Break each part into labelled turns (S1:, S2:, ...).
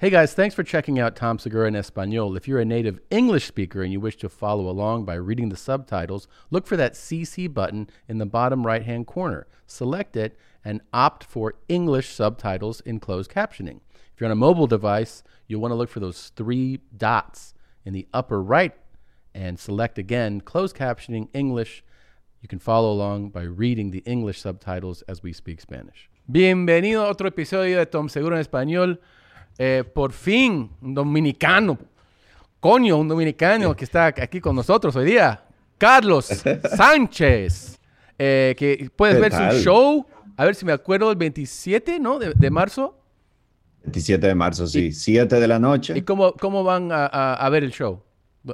S1: Hey guys, thanks for checking out Tom Segura in Espanol. If you're a native English speaker and you wish to follow along by reading the subtitles, look for that CC button in the bottom right hand corner. Select it and opt for English subtitles in closed captioning. If you're on a mobile device, you'll want to look for those three dots in the upper right and select again closed captioning English. You can follow along by reading the English subtitles as we speak Spanish. Bienvenido a otro episodio de Tom Segura en Español. Eh, por fin, un dominicano. Coño, un dominicano que está aquí con nosotros hoy día. Carlos Sánchez. Eh, que puedes
S2: ¿Qué
S1: ver
S2: tal?
S1: su show. A ver si me acuerdo, el 27, ¿no? De, de marzo.
S2: 27 de marzo, sí. 7 de la
S1: ¿Y
S2: noche.
S1: cómo, cómo van a, a- a ver el show?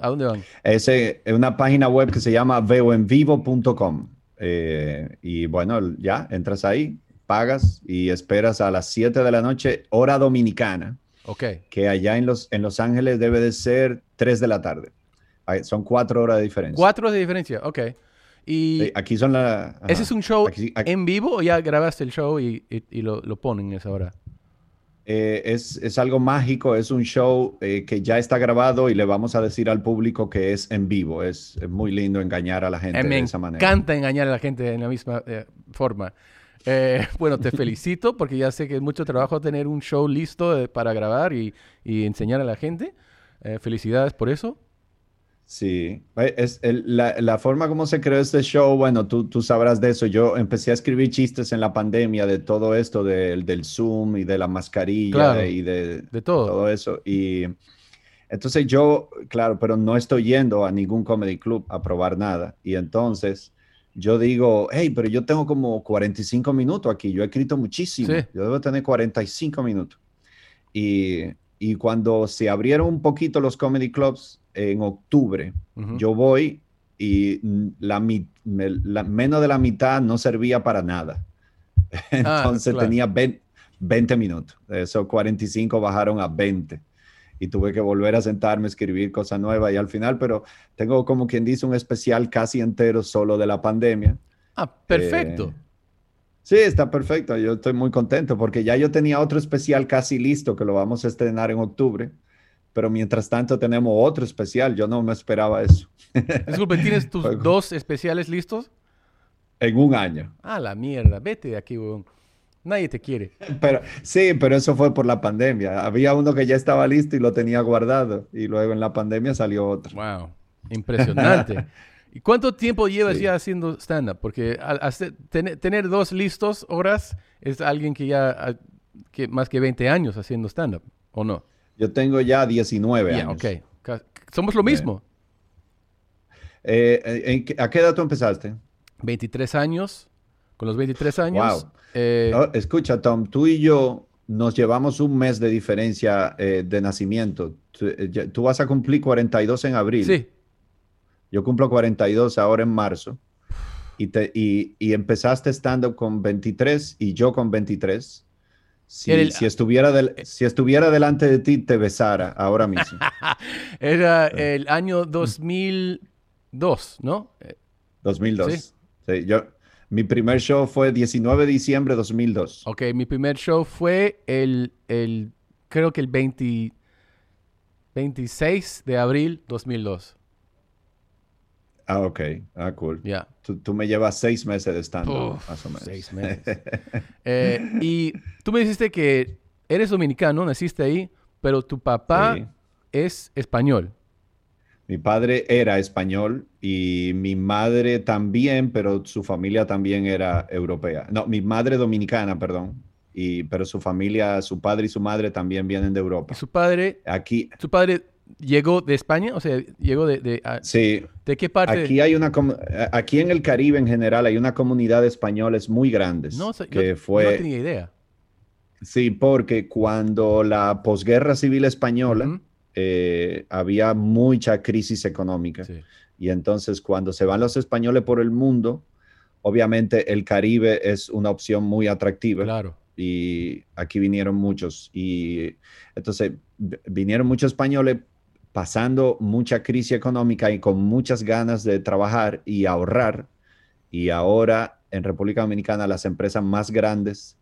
S1: ¿A dónde van?
S2: Es eh, una página web que se llama veoenvivo.com. Eh, y bueno, ya entras ahí, pagas y esperas a las 7 de la noche, hora dominicana,
S1: Ok.
S2: que allá en Los, en Los Ángeles debe de ser 3 de la tarde. Ahí Son 4 horas de diferencia.
S1: Cuatro de diferencia, ok. Y
S2: Sí, aquí son las...
S1: ese es un show
S2: Aquí- aquí-
S1: en vivo o ya grabaste el show y, y- y lo, lo ponen en esa hora?
S2: Eh, es, es algo mágico, es un show eh, que ya está grabado y le vamos a decir al público que es en vivo. Es, es muy lindo engañar a la gente
S1: Eh, me
S2: de esa manera.
S1: encanta engañar a la gente en la misma eh, forma. Eh, bueno, te felicito porque ya sé que es mucho trabajo tener un show listo eh, para grabar y, y enseñar a la gente. Eh, felicidades por eso.
S2: Sí, es el- la, la forma como se creó este show, bueno, tú, tú sabrás de eso. Yo empecé a escribir chistes en la pandemia de todo esto, del, del Zoom y de la mascarilla
S1: Claro,
S2: y de,
S1: de todo.
S2: todo eso. Y entonces yo, claro, pero no estoy yendo a ningún comedy club a probar nada. Y entonces yo digo, hey, pero yo tengo como 45 minutos aquí, yo he escrito muchísimo,
S1: Sí.
S2: yo debo tener 45 minutos. Y, y cuando se abrieron un poquito los comedy clubs en octubre,
S1: Ujú.
S2: yo voy y la, la- menos de la mitad no servía para nada. Entonces
S1: claro.
S2: tenía 20, 20 minutos. Esos 45 bajaron a 20. Y tuve que volver a sentarme a escribir cosas nuevas. Y al final, pero tengo como quien dice un especial casi entero solo de la pandemia.
S1: Ah, perfecto.
S2: Eh, Sí, está perfecto. Yo estoy muy contento porque ya yo tenía otro especial casi listo que lo vamos a estrenar en octubre. Pero mientras tanto tenemos otro especial. Yo no me esperaba eso.
S1: Disculpe, ¿tienes tus dos especiales listos?
S2: En un año.
S1: Ah, la mierda. Vete de aquí, weón. Nadie te quiere.
S2: Pero sí, pero eso fue por la pandemia. Había uno que ya estaba listo y lo tenía guardado. Y luego en la pandemia salió otro.
S1: Wow, impresionante. ¿Y cuánto tiempo llevas
S2: Sí.
S1: ya haciendo stand-up? Porque al hacer- tener, tener dos listos horas es alguien que ya, ah, que más que 20 años haciendo stand-up, ¿o no?
S2: Yo tengo ya 19
S1: Ya,
S2: años.
S1: ok. Somos lo mismo.
S2: Eh, ¿en qué- ¿A qué edad tú empezaste?
S1: 23 años. Con los 23 años.
S2: Wow.
S1: eh,
S2: escucha, Tom, tú y yo nos llevamos un mes de diferencia eh, de nacimiento. Tú, eh, tú vas a cumplir 42 en abril.
S1: sí.
S2: Yo cumplo 42 ahora en marzo. Y, te, y, y empezaste stand-up con 23 y yo con 23. Si,
S1: el-
S2: si, estuviera del- si estuviera delante de ti, te besara ahora mismo.
S1: Era el año 2002, ¿no? Eh,
S2: 2002.
S1: Sí.
S2: Sí, yo, mi primer show fue 19 de diciembre de 2002.
S1: Ok, mi primer show fue el, el creo que el 20 26 de abril 2002.
S2: Ah, ok. Ah, cool.
S1: Ya.
S2: Tú, tú me llevas seis meses de stand-up, más o menos.
S1: seis meses. Eh, y tú me dijiste que eres dominicano, naciste ahí, pero tu papá
S2: Sí.
S1: es español.
S2: Mi padre era español y mi madre también, pero su familia también era europea. No, mi madre dominicana, perdón. Y, pero su familia, su padre y su madre también vienen de Europa.
S1: su padre,
S2: Aquí,
S1: su padre llegó de España, o sea, llegó de, de, a-
S2: sí,
S1: ¿de qué parte?
S2: aquí hay una, aquí en el Caribe en general hay una comunidad de españoles muy grandes.
S1: no,
S2: que
S1: yo
S2: fue,
S1: no tenía idea.
S2: sí, porque cuando la posguerra civil española. Eh, había mucha crisis económica.
S1: Sí.
S2: Y entonces cuando se van los españoles por el mundo, obviamente el Caribe es una opción muy atractiva.
S1: Claro.
S2: Y aquí vinieron muchos. Y entonces vinieron muchos españoles pasando mucha crisis económica y con muchas ganas de trabajar y ahorrar. Y ahora en República Dominicana las empresas más grandes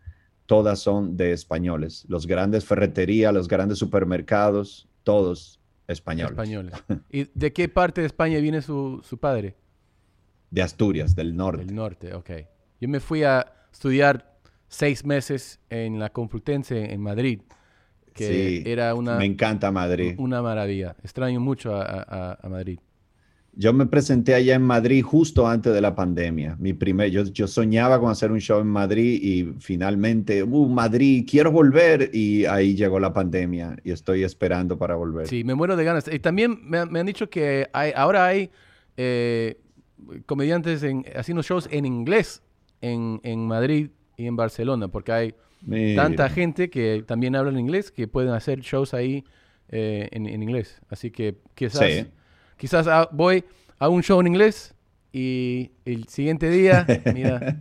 S2: todas son de españoles. Los grandes ferreterías, los grandes supermercados, todos españoles.
S1: Españoles. ¿Y de qué parte de España viene su, su padre?
S2: De Asturias, del norte.
S1: Del norte, ok. Yo me fui a estudiar seis meses en la Complutense en Madrid, que
S2: Sí,
S1: era una,
S2: Me encanta Madrid.
S1: una maravilla. Extraño mucho a, a- a Madrid.
S2: Yo me presenté allá en Madrid justo antes de la pandemia. Mi primer, yo, yo soñaba con hacer un show en Madrid y finalmente, uh, Madrid, quiero volver. Y ahí llegó la pandemia y estoy esperando para volver.
S1: Sí, me muero de ganas. Y también me, han- me han dicho que hay, ahora hay eh, comediantes en, haciendo shows en inglés en, en Madrid y en Barcelona, porque hay
S2: Mira.
S1: tanta gente que también habla en inglés que pueden hacer shows ahí eh, en, en inglés. Así que quizás,
S2: Sí.
S1: Quizás ah, voy a un show en inglés y el siguiente día, mira,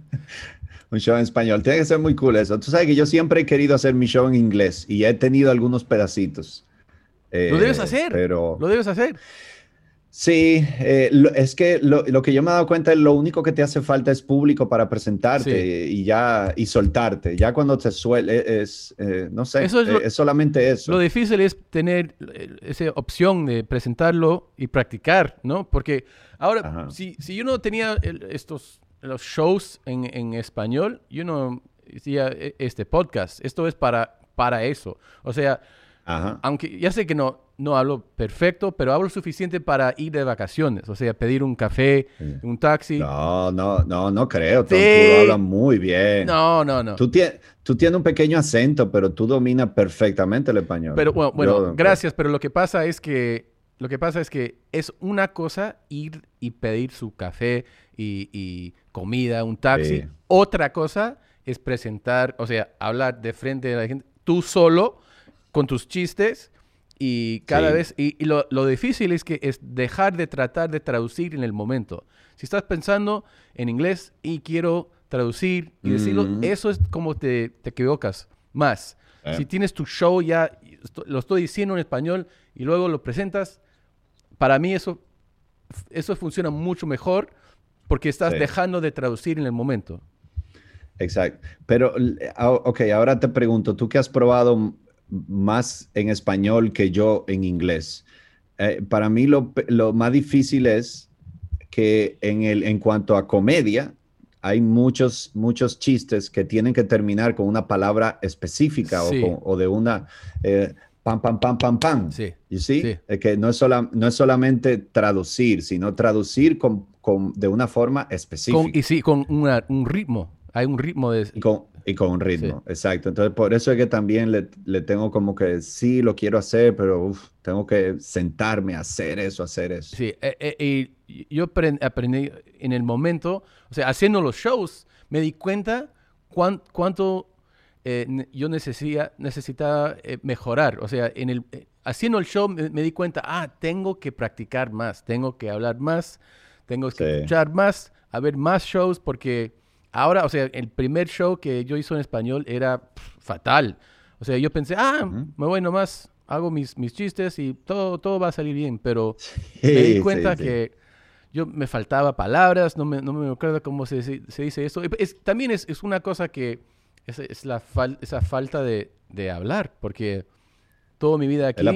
S2: Un show en español. Tiene que ser muy cool eso. Tú sabes que yo siempre he querido hacer mi show en inglés y he tenido algunos pedacitos.
S1: lo
S2: Eh,
S1: debes hacer,
S2: Pero
S1: lo debes hacer.
S2: Sí, eh, lo- es que lo, lo que yo me he dado cuenta es lo único que te hace falta es público para presentarte y ya y soltarte. Ya cuando te suele es, eh, no sé,
S1: Eso es lo-
S2: eh, es solamente eso.
S1: Lo difícil es tener esa opción de presentarlo y practicar, ¿no? Porque ahora,
S2: Ajá.
S1: si, si yo no tenía el- estos los shows en, en español, yo no hacía este podcast. Esto es para, para eso. O sea,
S2: Ajá.
S1: aunque ya sé que no, no hablo perfecto, pero hablo suficiente para ir de vacaciones. O sea, pedir un café, un taxi.
S2: No, no, no, no creo.
S1: Sí.
S2: tú hablas muy bien.
S1: No, no, no.
S2: Tú, tie- tú tienes un pequeño acento, pero tú dominas perfectamente el español.
S1: Pero bueno, bueno,
S2: Yo-
S1: gracias, pero lo que pasa es que lo que pasa es que es una cosa ir y pedir su café y, y comida, un taxi.
S2: Sí.
S1: Otra cosa es presentar, o sea, hablar de frente a la gente, tú solo, con tus chistes y cada
S2: Sí.
S1: vez, y, y lo, lo difícil es que es dejar de tratar de traducir en el momento. Si estás pensando en inglés y quiero traducir y decirlo,
S2: Ujú.
S1: eso es como te, te equivocas más.
S2: Eh.
S1: Si tienes tu show ya, lo estoy diciendo en español y luego lo presentas, para mí eso, eso funciona mucho mejor porque estás
S2: Sí.
S1: dejando de traducir en el momento.
S2: Exacto. Pero, ah, ok, ahora te pregunto, tú que has probado más en español que yo en inglés, eh, para mí lo, lo más difícil es que en, el, en cuanto a comedia, hay muchos, muchos chistes que tienen que terminar con una palabra específica
S1: Sí.
S2: o, o de una eh, pam, pam, pam, pam, pam.
S1: Sí.
S2: See?
S1: Sí.
S2: Es que no es, sola- no es solamente traducir, sino traducir con, con- de una forma específica.
S1: Con, y sí, con una- un ritmo. Hay un ritmo de...
S2: Y con, y con un ritmo, exacto. Entonces, por eso es que también le, le tengo como que sí, lo quiero hacer, pero uf, tengo que sentarme a hacer eso, hacer eso.
S1: Sí, eh, eh, y yo apren- aprendí en el momento, o sea, haciendo los shows, me di cuenta cuán- cuánto eh, yo necesitaba, necesitaba eh, mejorar. O sea, en el, eh, haciendo el show me, me di cuenta, ah, tengo que practicar más, tengo que hablar más, tengo que
S2: Sí.
S1: escuchar más, a ver más shows, porque ahora, o sea, el primer show que yo hice en español era pff, fatal. O sea, yo pensé, ah, me voy nomás, hago mis, mis chistes y todo, todo va a salir bien, pero me di
S2: Sí,
S1: cuenta
S2: sí, sí.
S1: que yo me faltaba palabras, no me, no me acuerdo cómo se, se- dice eso. Es- también es, es una cosa que es, es la fal- esa falta de, de hablar, porque toda mi vida aquí,
S2: la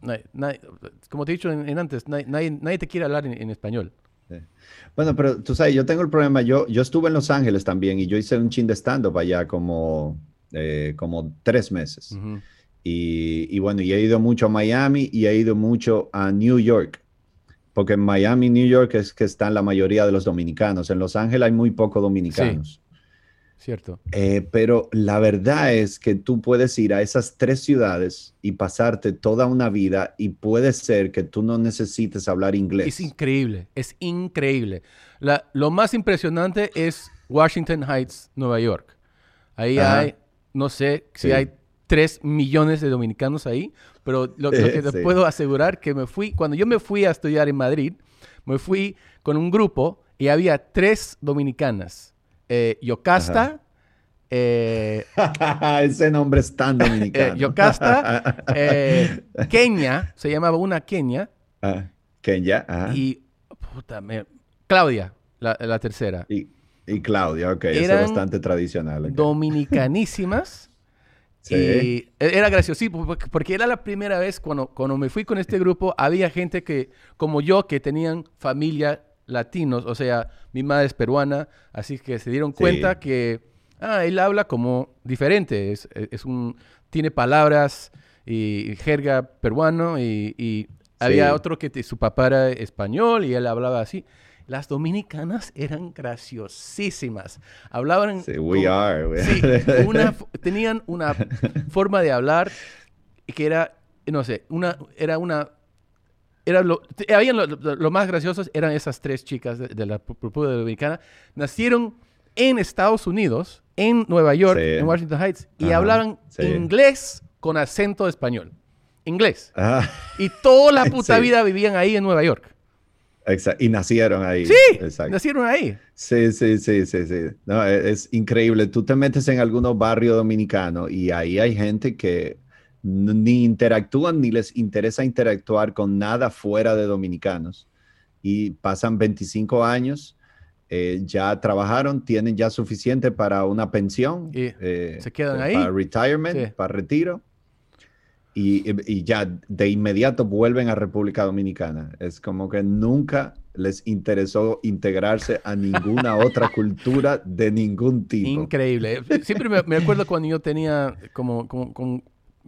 S1: nadie- nadie- como te he dicho en, en antes, nadie, nadie, nadie te quiere hablar en, en español.
S2: Bueno, pero tú sabes, yo tengo el problema, yo, yo estuve en Los Ángeles también y yo hice un chin de stand-up allá como, eh, como tres meses. Y, y bueno, y he ido mucho a Miami y he ido mucho a New York, porque en Miami, New York es que están la mayoría de los dominicanos. En Los Ángeles hay muy pocos dominicanos.
S1: Cierto.
S2: Eh, pero la verdad es que tú puedes ir a esas tres ciudades y pasarte toda una vida y puede ser que tú no necesites hablar inglés.
S1: Es increíble, es increíble. La- lo más impresionante es Washington Heights, Nueva York. Ahí
S2: Ajá.
S1: hay, no sé si
S2: Sí.
S1: hay 3 millones de dominicanos ahí, pero lo, lo que te
S2: Sí.
S1: puedo asegurar que me fui, cuando yo me fui a estudiar en Madrid, me fui con un grupo y había tres dominicanas. Eh, Yocasta, eh,
S2: Ese nombre es tan dominicano.
S1: eh, Yocasta, eh, Kenia, se llamaba una Kenia,
S2: Ah, Kenya, ajá.
S1: y puta, me- Claudia, la, la tercera.
S2: Y, Y Claudia, ok, eso es bastante tradicional. Okay.
S1: Dominicanísimas. sí. Y era gracioso, porque era la primera vez cuando, cuando me fui con este grupo, había gente que, como yo, que tenían familia latinos, o sea, mi madre es peruana, así que se dieron cuenta que, ah, él habla como diferente, es, es un, tiene palabras y jerga peruano y, había otro que su papá era español y él hablaba así. Las dominicanas eran graciosísimas. Hablaban...
S2: Sí, we are.
S1: Sí, tenían una forma de hablar que era, no sé, una, era una era lo, habían lo, más graciosos eran esas tres chicas de, la República Dominicana. Nacieron en Estados Unidos, en Nueva York, en Washington Heights, y hablaban inglés con acento español. Inglés. Ah. Y toda la puta vida vivían ahí en Nueva York.
S2: Exacto. Y nacieron ahí.
S1: Sí, nacieron ahí.
S2: Sí, sí, sí, sí, sí. No, e, es, increíble. Tú te metes en algunos barrios dominicanos y ahí hay gente que ni interactúan ni les interesa interactuar con nada fuera de dominicanos. Y pasan 25 años, eh, ya trabajaron, tienen ya suficiente para una pensión.
S1: Y eh, se quedan ahí.
S2: Para retirement, para retiro y, ya de inmediato vuelven a República Dominicana. Es como que nunca les interesó integrarse a ninguna otra cultura de ningún tipo.
S1: Increíble. Siempre me, acuerdo cuando yo tenía, como, como,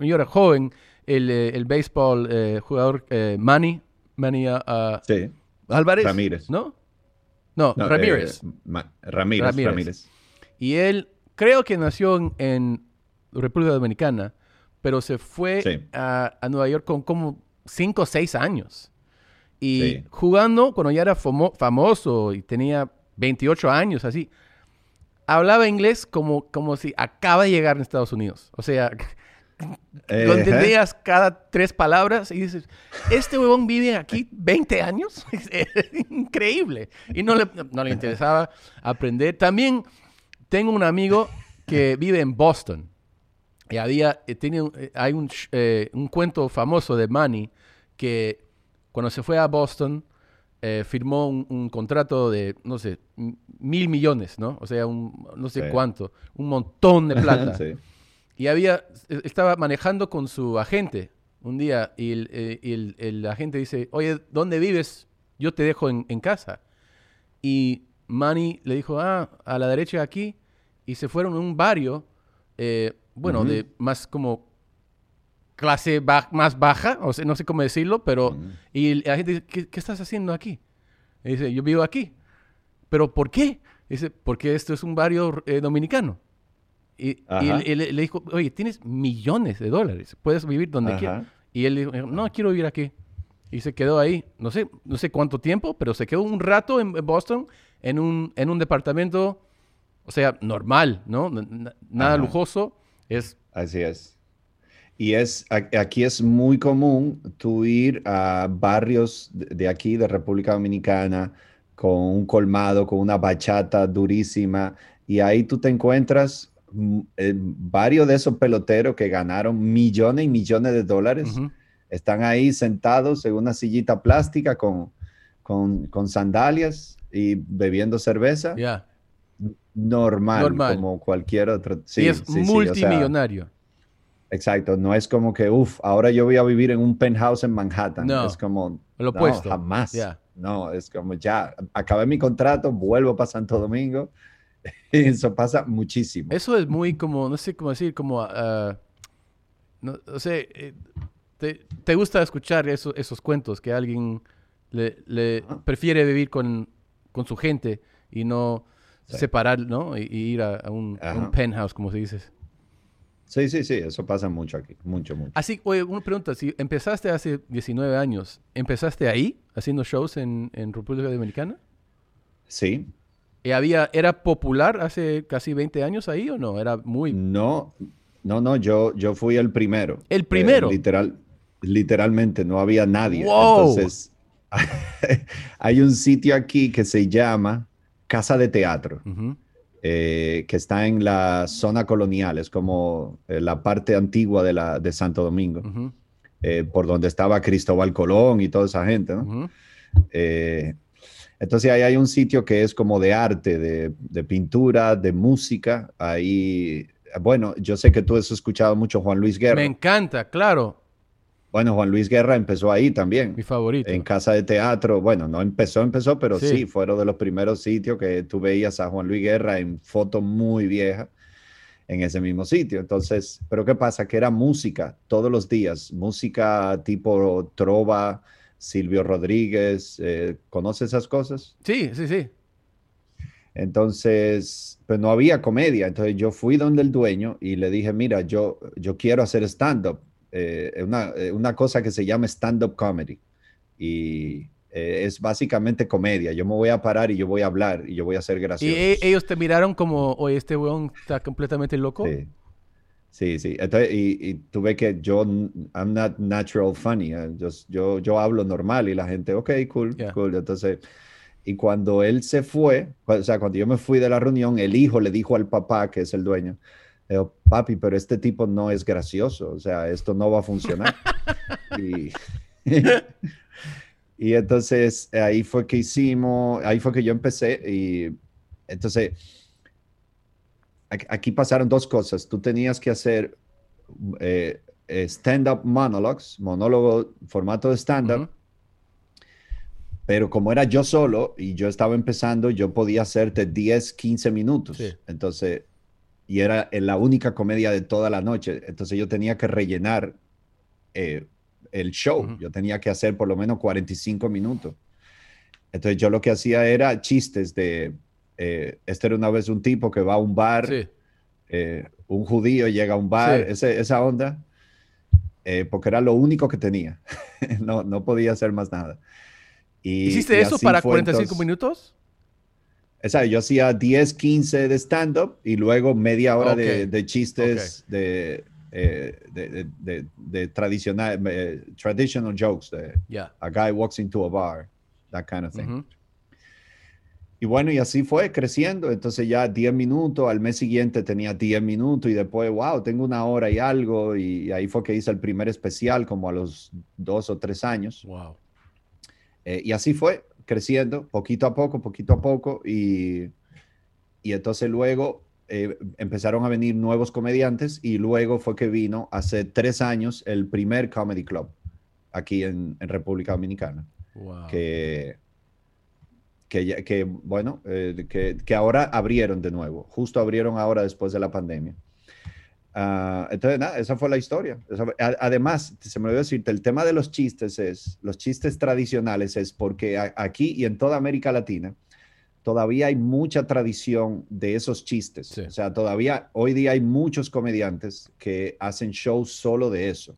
S1: yo era joven, el, eh, el béisbol eh, jugador eh, Manny, Manny uh, sí. Álvarez.
S2: Ramírez.
S1: ¿No? No, Ramírez.
S2: Ramírez. Ramírez.
S1: Y él creo que nació en República Dominicana pero se fue a, Nueva York con como 5 o 6 años. Y jugando, cuando ya era famoso y tenía 28 años, así, hablaba inglés como, como si acaba de llegar en Estados Unidos. O sea, lo entendías cada tres palabras y dices, este huevón vive aquí 20 años. increíble. Y no le, no le interesaba aprender. También tengo un amigo que vive en Boston. Y había, eh, tiene, eh, hay un, eh, un, cuento famoso de Manny que cuando se fue a Boston firmó un, contrato de, no sé, mil millones, ¿no? O sea, un, no sé cuánto, un montón de plata. Y había, estaba manejando con su agente un día y el, el, agente dice, oye, ¿dónde vives? Yo te dejo en, en casa. Y Manny le dijo, ah, a la derecha aquí. Y se fueron a un barrio bueno, de más como clase más baja, o sea, no sé cómo decirlo, pero... Y la gente dice, ¿qué, estás haciendo aquí? Y dice, yo vivo aquí. ¿Pero por qué? dice, porque esto es un barrio eh, dominicano. Y, y le, dijo, oye, tienes millones de dólares, puedes vivir donde quieras. Y él dijo, no, quiero vivir aquí. Y se quedó ahí, no sé, no sé cuánto tiempo, pero se quedó un rato en Boston en un, en un departamento, o sea, normal, ¿no? nada lujoso es...
S2: Así es. Y es, aquí es muy común tú ir a barrios de aquí, de República Dominicana, con un colmado, con una bachata durísima, y ahí tú te encuentras eh, varios de esos peloteros que ganaron millones y millones de dólares. Están ahí sentados en una sillita plástica con, con, sandalias y bebiendo cerveza. Normal, como cualquier otro.
S1: Sí, es multimillonario.
S2: exacto, no es como que, uff, ahora yo voy a vivir en un penthouse en Manhattan.
S1: No,
S2: es como,
S1: lo opuesto.
S2: jamás. No, es como ya, acabé mi contrato, vuelvo para Santo Domingo. Eso pasa muchísimo.
S1: Eso es muy como, no sé cómo decir, como, uh, no, sé, eh, te, gusta escuchar esos cuentos que alguien le, prefiere vivir con, con su gente y no separar, ¿no? Y, ir a, un, penthouse, como se dice.
S2: Sí, sí, sí, eso pasa mucho aquí, mucho, mucho.
S1: Así, oye, una pregunta, si empezaste hace 19 años, ¿empezaste ahí haciendo shows en, en República Dominicana?
S2: Sí.
S1: ¿Y había, ¿Era popular hace casi 20 años ahí o no? Era muy...
S2: No, no, no, yo, yo fui el primero.
S1: ¿El primero?
S2: Eh, literal, literalmente, no había nadie. Entonces, hay un sitio aquí que se llama casa de teatro, eh, que está en la zona colonial, es como eh, la parte antigua de, la, de Santo Domingo, eh, por donde estaba Cristóbal Colón y toda esa gente, Entonces ahí hay un sitio que es como de arte, de, de pintura, de música. Ahí, bueno, yo sé que tú has escuchado mucho Juan Luis Guerra.
S1: Me encanta, claro.
S2: Bueno, Juan Luis Guerra empezó ahí también.
S1: Mi favorito.
S2: En casa de teatro. Bueno, no empezó, empezó, pero sí, fueron de los primeros sitios que tú veías a Juan Luis Guerra en foto muy vieja en ese mismo sitio. Entonces, pero ¿qué pasa? Que era música todos los días, música tipo trova, Silvio Rodríguez, eh, ¿conoces esas cosas?
S1: Sí, sí, sí.
S2: Entonces, pues no había comedia. Entonces yo fui donde el dueño y le dije, mira, yo, yo quiero hacer stand-up eh, una, eh, una, cosa que se llama stand-up comedy. Y eh, es básicamente comedia. Yo me voy a parar y yo voy a hablar y yo voy a ser gracioso.
S1: ¿Y ellos te miraron como, oye, este weón está completamente loco?
S2: Sí. Sí, sí. Entonces, y, tuve que yo, I'm not natural funny. yo, yo, hablo normal y la gente, ok, cool, cool. Entonces, y cuando él se fue, o sea, cuando yo me fui de la reunión, el hijo le dijo al papá, que es el dueño, papi, pero este tipo no es gracioso, o sea, esto no va a funcionar. y, y, entonces ahí fue que hicimos, ahí fue que yo empecé y entonces aquí pasaron dos cosas. Tú tenías que hacer eh, eh, stand-up monologues, monólogo, formato de stand-up. Pero como era yo solo y yo estaba empezando, yo podía hacerte 10, 15 minutos. Entonces, y era la única comedia de toda la noche. Entonces yo tenía que rellenar eh, el show. Yo tenía que hacer por lo menos 45 minutos. Entonces yo lo que hacía era chistes de, eh, este era una vez un tipo que va a un bar, eh, un judío llega a un bar, esa onda, porque era lo único que tenía. no, no podía hacer más nada.
S1: Y, ¿Hiciste eso para 45 minutos?
S2: sea, yo hacía 10, 15 de stand-up y luego media hora de, chistes de, eh, de, de, de, tradicional, eh, traditional jokes. De, A guy walks into a bar, that kind of thing. Y bueno, y así fue creciendo. Entonces ya 10 minutos, al mes siguiente tenía 10 minutos y después, wow, tengo una hora y algo. Y, ahí fue que hice el primer especial como a los dos o tres años.
S1: Wow.
S2: Eh, y así fue creciendo poquito a poco, poquito a poco, y, y entonces luego eh, empezaron a venir nuevos comediantes y luego fue que vino hace tres años el primer Comedy Club aquí en, República Dominicana. Que, que, que, bueno, eh, que, que, ahora abrieron de nuevo, justo abrieron ahora después de la pandemia. Ah, entonces, nada, esa fue la historia. además, se me olvidó decirte, el tema de los chistes es, los chistes tradicionales es porque aquí y en toda América Latina todavía hay mucha tradición de esos chistes. O sea, todavía hoy día hay muchos comediantes que hacen shows solo de eso.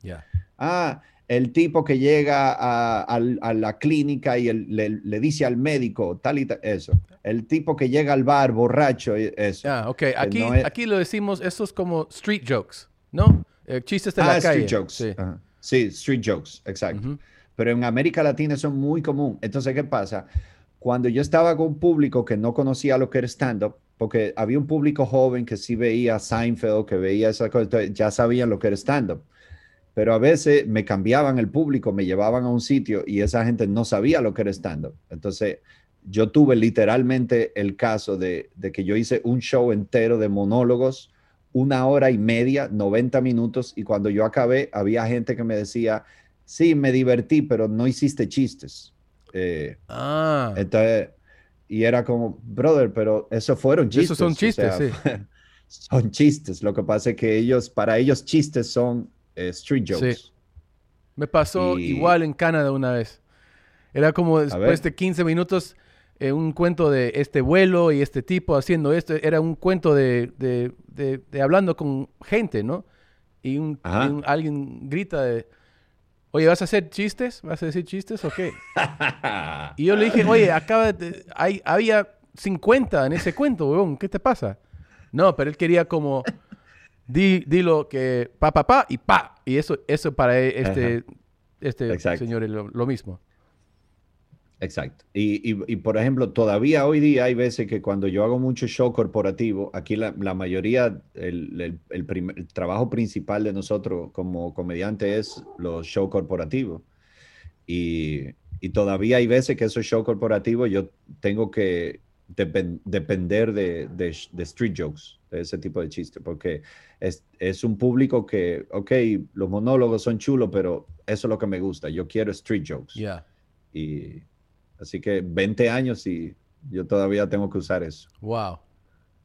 S2: Ah, el tipo que llega a, la clínica y le, dice al médico tal y tal, eso. El tipo que llega al bar borracho, eso.
S1: Ah, ok. Aquí, aquí lo decimos, eso es como street jokes, ¿no? Eh, chistes de ah, la calle.
S2: Street jokes. Sí. street jokes, exacto. Pero en América Latina son muy común. Entonces, ¿qué pasa? Cuando yo estaba con un público que no conocía lo que era stand-up, porque había un público joven que sí veía Seinfeld, que veía esa cosa, ya sabían lo que era stand-up pero a veces me cambiaban el público, me llevaban a un sitio y esa gente no sabía lo que era stand-up. Entonces, yo tuve literalmente el caso de, que yo hice un show entero de monólogos, una hora y media, 90 minutos, y cuando yo acabé, había gente que me decía, sí, me divertí, pero no hiciste chistes. Eh,
S1: ah.
S2: Entonces, y era como, brother, pero eso fueron chistes.
S1: Esos son chistes, sí.
S2: son chistes. Lo que pasa es que ellos, para ellos, chistes son eh, street jokes.
S1: Me pasó igual en Canadá una vez. Era como después de 15 minutos eh, un cuento de este vuelo y este tipo haciendo esto. Era un cuento de, de, hablando con gente, ¿no? Y, un, alguien grita de, oye, ¿vas a hacer chistes? ¿Vas a decir chistes o qué? y yo le dije, oye, acaba de, hay, había 50 en ese cuento, weón, ¿qué te pasa? No, pero él quería como di, dilo que pa, pa, pa y pa. Y eso, eso para e, este, este señor es lo, mismo.
S2: Exacto. Y, y, por ejemplo, todavía hoy día hay veces que cuando yo hago mucho show corporativo, aquí la, la mayoría, el, el, el, trabajo principal de nosotros como comediante es los shows corporativos. Y, y todavía hay veces que esos shows corporativos yo tengo que depen- depender de, de, de street jokes, de ese tipo de chistes, porque es, es un público que, ok, los monólogos son chulos, pero eso es lo que me gusta. Yo quiero street jokes.
S1: Ya.
S2: Y así que 20 años y yo todavía tengo que usar eso.
S1: Wow.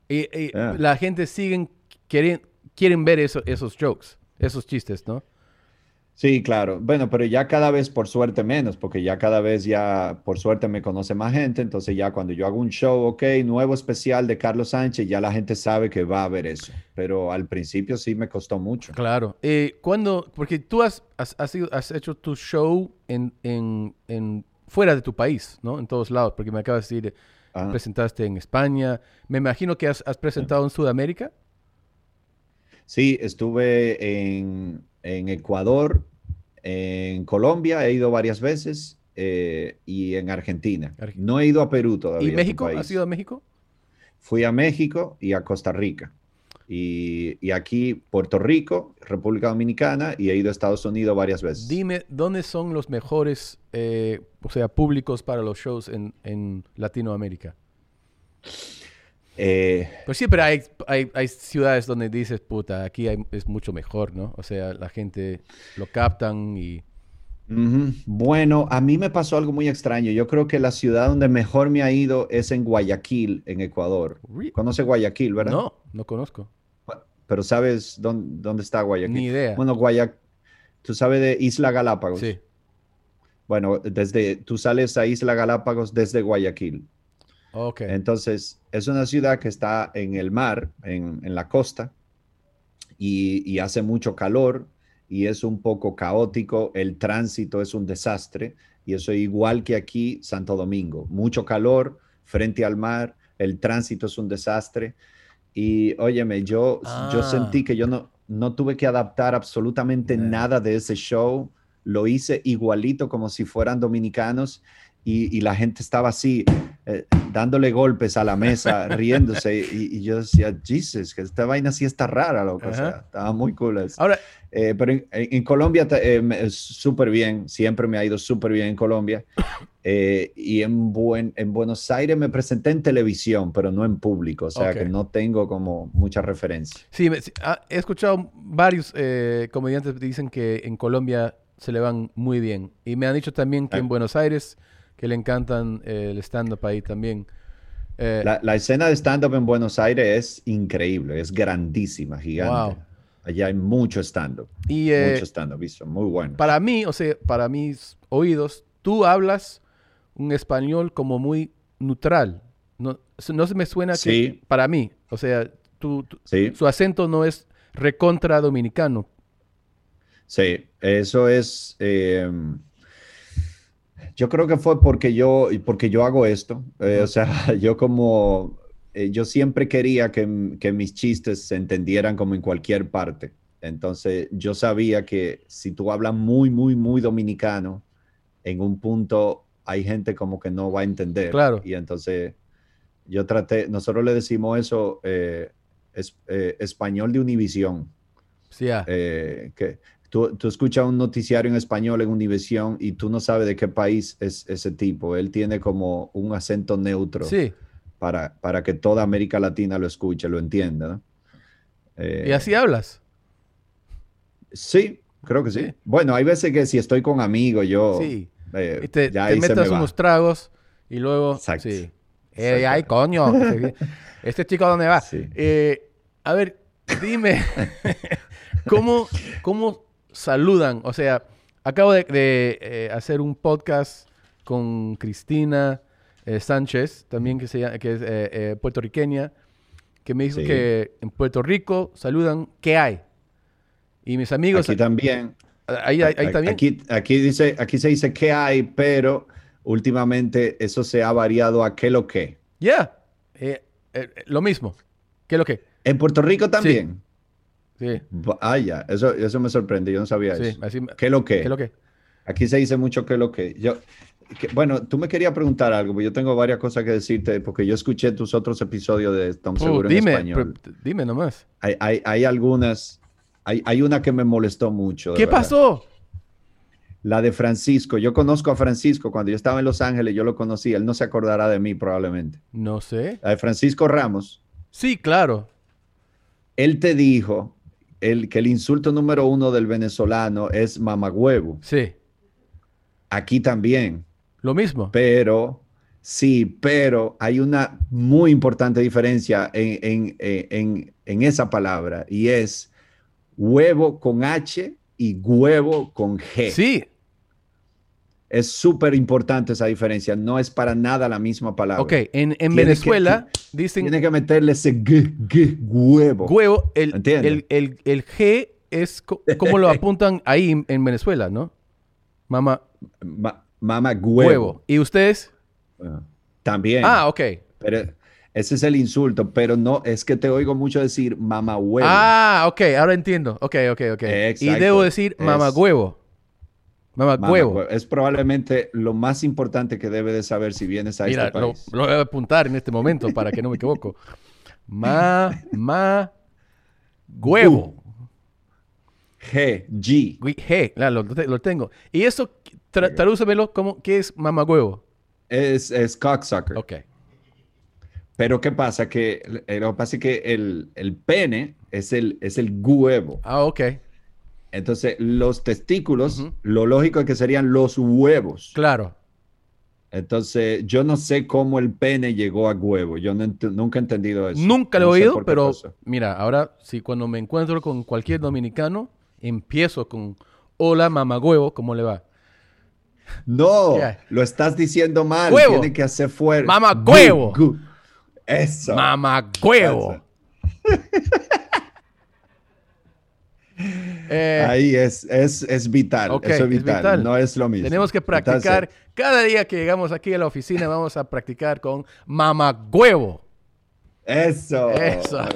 S1: Y, y
S2: Yeah.
S1: la gente siguen quieren, quieren ver eso- esos jokes, esos chistes, ¿no?
S2: Sí, claro. Bueno, pero ya cada vez por suerte menos, porque ya cada vez ya por suerte me conoce más gente, entonces ya cuando yo hago un show, ok, nuevo especial de Carlos Sánchez, ya la gente sabe que va a ver eso. Pero al principio sí me costó mucho.
S1: Claro. Eh, cuando, porque tú has, has, has ido- has hecho tu show en, en, en- fuera de tu país, ¿no? En todos lados, porque me acabas de decir,
S2: Ah,
S1: presentaste en España. Me imagino que has, has presentado en Sudamérica.
S2: Sí, estuve en, en Ecuador, en Colombia, he ido varias veces eh, y en Argentina.
S1: Arge-
S2: No he ido a Perú todavía.
S1: ¿Y México?
S2: país.
S1: ¿Has ido a México?
S2: Fui a México y a Costa Rica. Y, y aquí Puerto Rico, República Dominicana y he ido a Estados Unidos varias veces.
S1: Dime, ¿dónde son los mejores, eh, o sea, públicos para los shows en, en Latinoamérica?
S2: Eh,
S1: Pues siempre hay, hay, hay ciudades donde dices, puta, aquí hay- es mucho mejor, ¿no? O sea, la gente lo captan y...
S2: Bueno, a mí me pasó algo muy extraño. Yo creo que la ciudad donde mejor me ha ido es en Guayaquil, en Ecuador.
S1: Re-
S2: ¿Conoce Guayaquil, verdad?
S1: No, no conozco.
S2: Pero ¿sabes dónde, dónde está Guayaquil?
S1: Ni idea.
S2: Bueno, Guayaquil, tú sabes de Isla Galápagos.
S1: Sí.
S2: Bueno, desde, tú sales a Isla Galápagos desde Guayaquil.
S1: Ok.
S2: Entonces, es una ciudad que está en el mar, en, en la costa, y, y hace mucho calor y es un poco caótico, el tránsito es un desastre, y eso igual que aquí, Santo Domingo, mucho calor frente al mar, el tránsito es un desastre, y óyeme, yo, yo
S1: Ah.
S2: sentí que yo no, no tuve que adaptar absolutamente
S1: Ya.
S2: nada de ese show, lo hice igualito como si fueran dominicanos, y, y la gente estaba así, eh, dándole golpes a la mesa, riéndose, y, y yo decía, Jesus, que esta vaina sí está rara, loco, o sea, estaba muy cool. eso.
S1: Ahora,
S2: Eh, pero en, en- Colombia eh, súper bien, siempre me ha ido súper bien en Colombia. Eh, y en, buen, en Buenos Aires me presenté en televisión, pero no en público, o sea
S1: Ok.
S2: que no tengo como mucha referencia.
S1: sí, me- ah, he escuchado varios eh, comediantes que dicen que en Colombia se le van muy bien. Y me han dicho también que
S2: Ah.
S1: en Buenos Aires, que le encantan eh, el stand-up ahí también. Eh,
S2: La, la escena de stand-up en Buenos Aires es increíble, es grandísima, gigante.
S1: Wow.
S2: Allá hay mucho stand-up,
S1: y eh,
S2: mucho stand-up, visto, muy bueno.
S1: para mí, o sea, para mis oídos, tú hablas un español como muy neutral. No, no se me suena que
S2: Sí.
S1: para mí, o sea, tú- tú-
S2: Sí.
S1: su acento no es recontra dominicano.
S2: Sí, eso es. eh, yo creo que fue porque yo, porque yo hago esto. eh, o sea, yo como. eh, yo siempre quería que, que mis chistes se entendieran como en cualquier parte. Entonces, yo sabía que si tú hablas muy, muy, muy dominicano, en un punto hay gente como que no va a entender.
S1: Claro.
S2: Y entonces, yo traté. Nosotros le decimos eso. eh, es- eh, español de Univisión
S1: Sí, ah,
S2: que tú, tú escuchas un noticiario en español en Univisión y tú no sabes de qué país es ese tipo. Él tiene como un acento neutro
S1: sí.
S2: para, para que toda América Latina lo escuche, lo entienda. ¿no? Eh,
S1: Y así hablas.
S2: Sí, creo que sí.
S1: Sí.
S2: Bueno, hay veces que si estoy con amigos, yo
S1: Sí.
S2: eh,
S1: Y te, te
S2: me
S1: metas unos tragos y luego.
S2: Exacto.
S1: Sí. Eh, ay, coño. Este chico, ¿dónde va?
S2: Sí.
S1: Eh, a ver, dime, ¿cómo, ¿cómo saludan? O sea, acabo de, de, eh, hacer un podcast con Cristina eh, Sánchez, también que, se llama- que es eh, puertorriqueña, que me dijo
S2: Sí.
S1: que en Puerto Rico saludan ¿qué hay? Y mis amigos,
S2: Aquí también.
S1: ahí, ahí, ahí
S2: A-
S1: también.
S2: Aquí, aquí, dice, aquí se dice qué hay, pero últimamente eso se ha variado a qué lo que.
S1: Ya, eh, lo mismo. ¿Qué lo que?
S2: En Puerto Rico también.
S1: Sí,
S2: Vaya, eso, eso me sorprende, yo no sabía
S1: sí,
S2: eso.
S1: así
S2: ¿Qué lo que?
S1: ¿Qué es lo que?
S2: Aquí se dice mucho qué lo que. Yo, que- bueno, tú me querías preguntar algo, porque yo tengo varias cosas que decirte, porque yo escuché tus otros episodios de Tom Seguro en español.
S1: dime nomás.
S2: Hay, hay, hay algunas, hay, hay una que me molestó mucho.
S1: ¿Qué
S2: verdad.
S1: pasó?
S2: La de Francisco. Yo conozco a Francisco. Cuando yo estaba en Los Ángeles, yo lo conocí. Él no se acordará de mí probablemente.
S1: No sé.
S2: La de Francisco Ramos.
S1: Sí, claro.
S2: Él te dijo el, que el insulto número uno del venezolano es mamagüevo.
S1: Sí.
S2: Aquí también.
S1: Lo mismo.
S2: Pero, sí, pero hay una muy importante diferencia en, en, en, en esa palabra y es huevo con H y huevo con G.
S1: Sí.
S2: Es súper importante esa diferencia. No es para nada la misma palabra.
S1: Ok, en, en Venezuela dicen.
S2: Tiene que meterle ese g, g huevo.
S1: Huevo, el, el, el, el, G es como lo apuntan ahí en Venezuela, ¿no? Mama.
S2: mama huevo.
S1: ¿Y ustedes?
S2: también.
S1: Ah, ok.
S2: Pero ese es el insulto, pero no, es que te oigo mucho decir mamá huevo.
S1: Ah, ok, ahora entiendo. Ok, ok, ok. y debo decir mamá huevo. Mamá huevo.
S2: Es probablemente lo más importante que debe de saber si vienes a este país.
S1: Lo, lo voy a apuntar en este momento para que no me equivoco. Mamá huevo.
S2: G, G.
S1: G, lo, lo, tengo. Y eso, tradúcemelo como, ¿qué es mamá huevo?
S2: Es, es cocksucker.
S1: Ok.
S2: Pero ¿qué pasa? Que, eh, lo que pasa es que el, el pene es el, es el huevo.
S1: Ah, ok.
S2: Entonces, los testículos, lo lógico es que serían los huevos.
S1: Claro.
S2: Entonces, yo no sé cómo el pene llegó a huevo. Yo nunca he entendido eso.
S1: Nunca lo he oído, pero mira, ahora sí, cuando me encuentro con cualquier dominicano, empiezo con hola mamá huevo, ¿cómo le va?
S2: No, lo estás diciendo mal. Tiene que hacer fuerte.
S1: Mamá huevo.
S2: Eso.
S1: Mamá huevo.
S2: Eh, Ahí es, es, es vital. Eso es vital. No es lo mismo.
S1: Tenemos que practicar. cada día que llegamos aquí a la oficina, vamos a practicar con mamagüevo.
S2: Eso.
S1: Eso.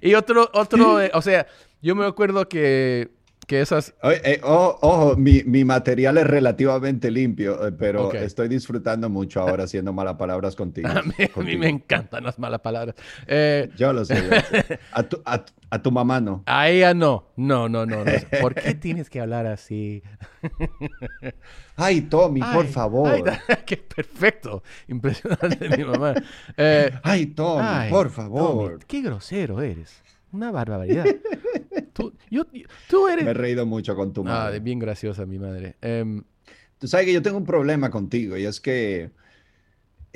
S1: y otro, otro, eh, o sea, yo me acuerdo que que esas...
S2: Eh, ojo, mi, mi, material es relativamente limpio, eh, pero estoy disfrutando mucho ahora haciendo malas palabras contigo.
S1: A mí, me encantan las malas palabras. Eh,
S2: yo lo sé. A, tu, a, tu, mamá no.
S1: A ella no. No, no, no. ¿Por qué tienes que hablar así?
S2: Ay, Tommy, por favor.
S1: qué perfecto. Impresionante mi mamá.
S2: ay, Tommy, por favor.
S1: qué grosero eres. Una barbaridad. tú, tú eres...
S2: Me he reído mucho con tu madre.
S1: Ah, bien graciosa mi madre. Em,
S2: tú sabes que yo tengo un problema contigo y es que,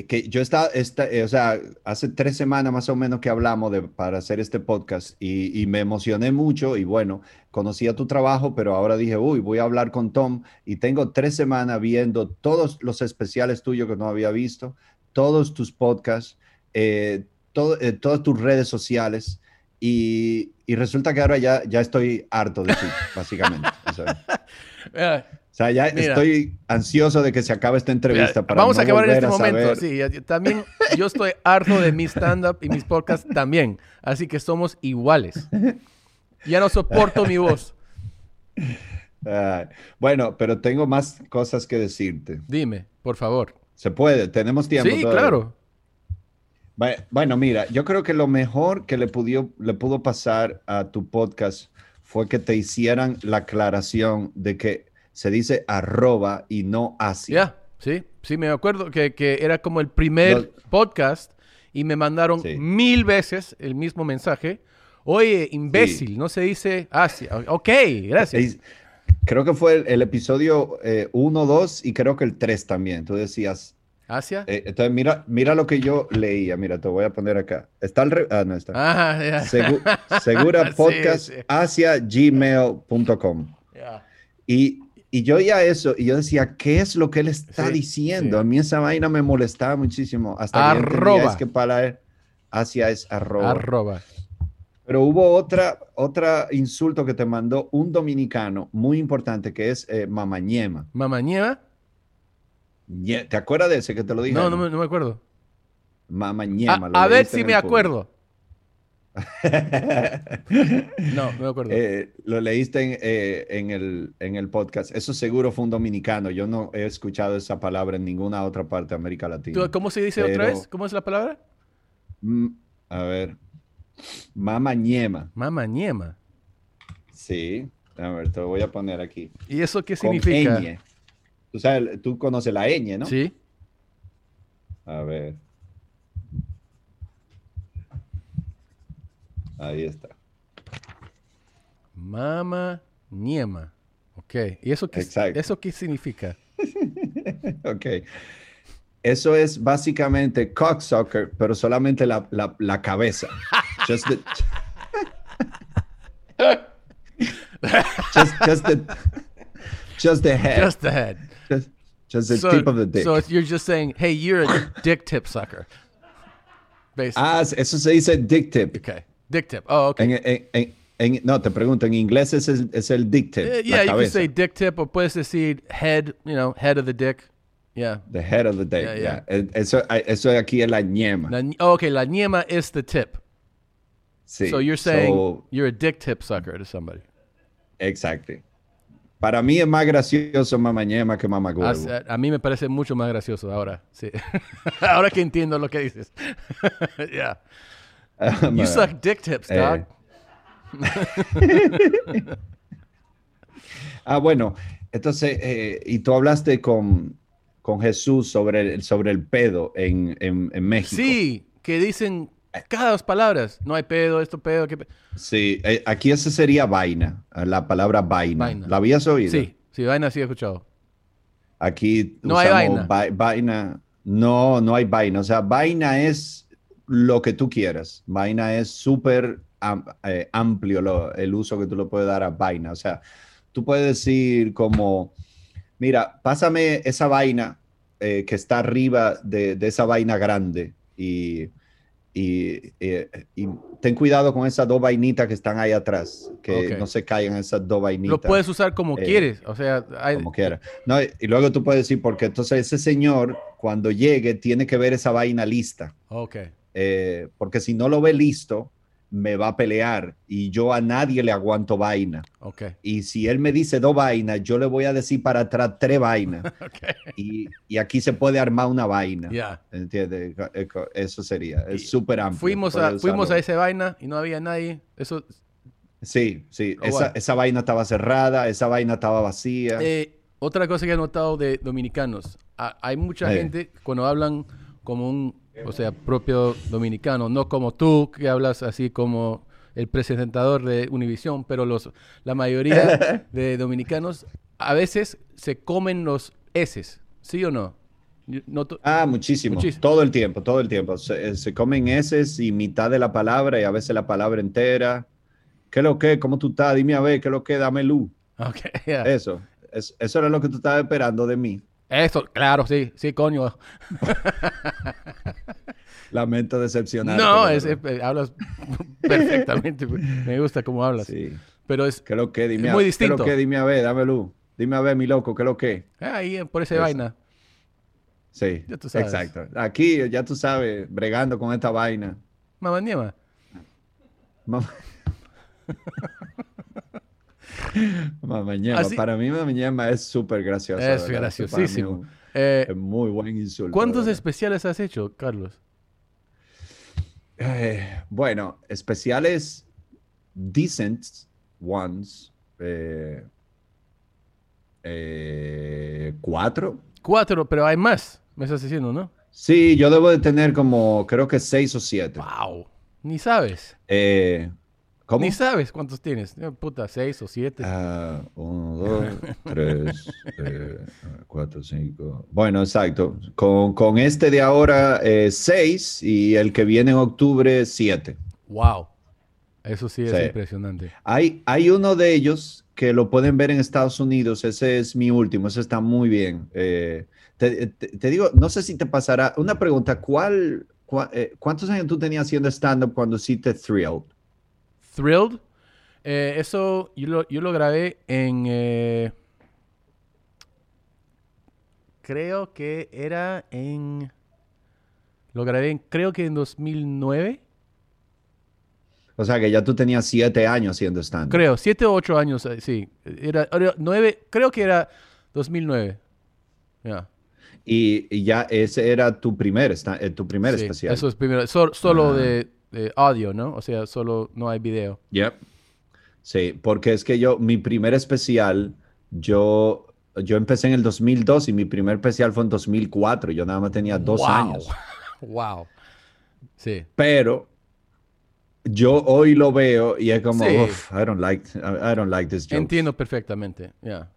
S2: que yo estaba, eh, o sea, hace tres semanas más o menos que hablamos de, para hacer este podcast y, y, me emocioné mucho y bueno, conocía tu trabajo, pero ahora dije, uy, voy a hablar con Tom y tengo tres semanas viendo todos los especiales tuyos que no había visto, todos tus podcasts, eh, eh, todas tus redes sociales. Y, resulta que ahora ya, ya estoy harto de ti, básicamente. o sea, ya estoy ansioso de que se acabe esta entrevista. para
S1: vamos a acabar en este momento. Sí, también yo estoy harto de mi stand-up y mis podcasts también. Así que somos iguales. Ya no soporto mi voz.
S2: bueno, pero tengo más cosas que decirte.
S1: Dime, por favor.
S2: Se puede, tenemos tiempo.
S1: Sí, claro.
S2: Bueno, mira, yo creo que lo mejor que le, pudo, le pudo pasar a tu podcast fue que te hicieran la aclaración de que se dice arroba y no así.
S1: Ya, sí, sí, me acuerdo que, era como el primer podcast y me mandaron mil veces el mismo mensaje. Oye, imbécil, no se dice Asia. Ok, gracias.
S2: Creo que fue el, episodio 1, eh, 2 y creo que el 3 también. Tú decías
S1: ¿Asia?
S2: Eh, entonces, mira, mira lo que yo leía. Mira, te voy a poner acá. Está al Ah, no está.
S1: Ah,
S2: segura podcast gmail.com. Y, y yo oía eso y yo decía, ¿qué es lo que él está diciendo? A mí esa vaina me molestaba muchísimo. Hasta
S1: arroba.
S2: que es que para él, Asia es arroba.
S1: Arroba.
S2: Pero hubo otra, otra insulto que te mandó un dominicano muy importante que es eh, mamañema.
S1: ¿Mamañema?
S2: ¿Te acuerdas de ese que te lo dije?
S1: No, no me, acuerdo.
S2: Mama ñema.
S1: A, ver si me acuerdo. no, no me acuerdo.
S2: Eh, lo leíste eh, en, el, en, el, podcast. Eso seguro fue un dominicano. Yo no he escuchado esa palabra en ninguna otra parte de América Latina.
S1: ¿Cómo se dice otra vez? ¿Cómo es la palabra?
S2: Mm, a ver. Mama ñema.
S1: Mama ñema.
S2: Sí. A ver, te lo voy a poner aquí.
S1: ¿Y eso qué
S2: Con
S1: significa?
S2: ñ. Tú, sabes, tú conoces la ñ, ¿no?
S1: Sí.
S2: A ver. Ahí está.
S1: Mama Niema. Ok. ¿Y eso qué,
S2: Exacto.
S1: eso qué significa?
S2: Ok. Eso es básicamente cocksucker, pero solamente la, la, la cabeza. Just the, just, just the, just the head.
S1: Just the head.
S2: Just, the
S1: so,
S2: tip of the dick.
S1: so you're just saying, hey, you're a dick tip sucker. Basically.
S2: ah, eso se dice dick tip.
S1: okay. Dick tip. Oh, okay.
S2: En, en- en- no, te pregunto, en inglés es el, es el dick tip. La
S1: yeah, you can say dick tip or puedes decir head, you know, head of the dick. Yeah.
S2: The head of the dick.
S1: Yeah,
S2: yeah.
S1: yeah.
S2: Eh, Eso, eso aquí es la ñema.
S1: La, oh, okay, la niema is the tip.
S2: Sí.
S1: So you're saying
S2: So,
S1: you're a dick tip sucker to somebody.
S2: Exacto. Para mí es más gracioso mamá ñema que mamá
S1: A, a mí me parece mucho más gracioso ahora. Sí. ahora que entiendo lo que dices. yeah. You suck dick tips,
S2: Eh.
S1: dog.
S2: Ah, bueno, entonces, eh, y tú hablaste con, con Jesús sobre el, sobre el pedo en, en, en México.
S1: Sí, que dicen cada dos palabras. No hay pedo, esto pedo. ¿qué pe-?
S2: Sí, eh, aquí ese sería vaina, la palabra vaina.
S1: Vaina.
S2: ¿La habías oído?
S1: Sí, sí, vaina sí he escuchado.
S2: Aquí
S1: No hay
S2: usamos vai- vaina. No, no hay vaina. O sea, vaina es lo que tú quieras. Vaina es súper am- eh, amplio lo- el uso que tú le puedes dar a vaina. O sea, tú puedes decir como, mira, pásame esa vaina eh, que está arriba de, de esa vaina grande y, y, eh, y ten cuidado con esas dos vainitas que están ahí atrás, que no se caigan esas dos vainitas
S1: Lo puedes usar como
S2: Eh,
S1: quieres. O sea, hay,
S2: como quiera. No, y y luego tú puedes decir, porque entonces ese señor, cuando llegue, tiene que ver esa vaina lista,
S1: Ok.
S2: eh, porque si no lo ve listo, me va a pelear y yo a nadie le aguanto vaina.
S1: Ok.
S2: Y si él me dice dos vainas, yo le voy a decir para atrás tres vainas. Y, y aquí se puede armar una vaina.
S1: Ya.
S2: ¿Entiendes? Eso sería. Es súper amplio.
S1: Fuimos a, fuimos a esa vaina y no había nadie. Eso.
S2: Sí, sí.
S1: Oh,
S2: esa, vaina estaba cerrada, esa vaina estaba vacía.
S1: Eh, otra cosa que he notado de dominicanos. ha- hay mucha
S2: Eh.
S1: gente cuando hablan como un, o sea, propio dominicano, no como tú que hablas así como el presentador de Univisión, pero los, la mayoría de dominicanos a veces se comen los S, ¿sí o no?
S2: Ah, muchísimo.
S1: Muchísimo.
S2: Todo el tiempo, todo el tiempo. Se, eh, se comen eses y mitad de la palabra y a veces la palabra entera. ¿Qué lo que? ¿Cómo tú estás? Dime a ver, ¿qué lo que? Dame luz.
S1: Ok, ya.
S2: Eso. Es- eso era lo que tú estabas esperando de mí.
S1: Eso, claro, sí, sí, coño.
S2: Lamento decepcionar.
S1: No, es, es- hablas perfectamente. Me gusta cómo hablas.
S2: Sí.
S1: Pero es
S2: ¿Qué lo que? Dime
S1: Es
S2: a-
S1: muy
S2: ¿Qué
S1: distinto.
S2: lo que? Dime a ver, dame luz. Dime a ver, mi loco, ¿qué lo que?
S1: ahí eh, por esa
S2: Eso.
S1: vaina.
S2: Sí,
S1: Ya tú sabes.
S2: exacto. Aquí, ya tú sabes, bregando con esta vaina.
S1: Mamá Niema.
S2: Mamá. Mamá ñema.
S1: Así-
S2: Para mí, mamá ñema es súper gracioso.
S1: Es
S2: ¿verdad?
S1: graciosísimo. Eh,
S2: Es muy buen insulto.
S1: ¿Cuántos
S2: ¿verdad?
S1: especiales has hecho, Carlos?
S2: Eh, bueno, especiales decent ones. eh, ¿Cuatro?
S1: Cuatro, pero hay más, me estás diciendo, ¿no?
S2: Sí, yo debo de tener como, creo que seis o siete.
S1: Wow. Ni sabes.
S2: Eh, ¿Cómo?
S1: Ni sabes cuántos tienes. Eh, Puta, seis o siete.
S2: Ah, uno, dos, tres, eh, cuatro, cinco. Bueno, exacto. Con, con este de ahora, eh, seis y el que viene en octubre, siete.
S1: Wow. Eso sí es
S2: Sí.
S1: impresionante.
S2: Hay, hay uno de ellos que lo pueden ver en Estados Unidos. Ese es mi último. Ese está muy bien. Eh, te, te- te digo, no sé si te pasará. Una pregunta: ¿cuál, cua- ¿cuántos años tú tenías haciendo stand-up cuando hiciste Thrilled?
S1: Thrilled. eh, eso yo lo, yo lo grabé en. eh, creo que era en. Lo grabé en, creo que en 2009.
S2: O sea, que ya tú tenías siete años haciendo stand-up.
S1: Creo, siete o ocho años, eh, sí. Era, era nueve, creo que era 2009. Ya.
S2: Y, y ya ese era tu primer, esta- tu primer
S1: Sí,
S2: especial.
S1: Eso es primero. Sol- solo
S2: Ah.
S1: de, de audio, ¿no? O sea, solo no hay video.
S2: Yep. Sí, porque es que yo, mi primer especial, yo, yo empecé en el 2002 y mi primer especial fue en 2004. Yo nada más tenía dos
S1: Wow.
S2: años.
S1: wow. Sí.
S2: Pero yo hoy lo veo y es como,
S1: Sí.
S2: "Uf, I don't like, I don't like this joke.
S1: Entiendo perfectamente. Ya.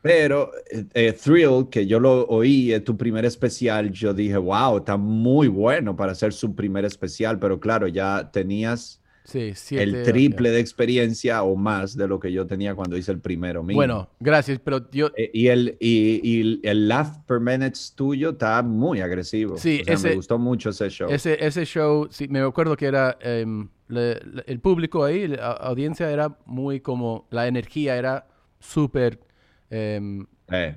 S2: Pero eh, eh, Thrill, que yo lo oí, es tu primer especial, yo dije, wow, está muy bueno para hacer su primer especial, pero claro, ya tenías
S1: Sí, siete,
S2: el triple de experiencia o más de lo que yo tenía cuando hice el primero mío.
S1: Bueno, gracias, pero yo...
S2: Eh, y el, y, y el laugh per minute tuyo está muy agresivo.
S1: Sí,
S2: O sea,
S1: ese-
S2: me gustó mucho ese show.
S1: Ese, ese show, sí, me acuerdo que era em, le- le- el público ahí, la audiencia era muy como, la energía era súper
S2: Eh,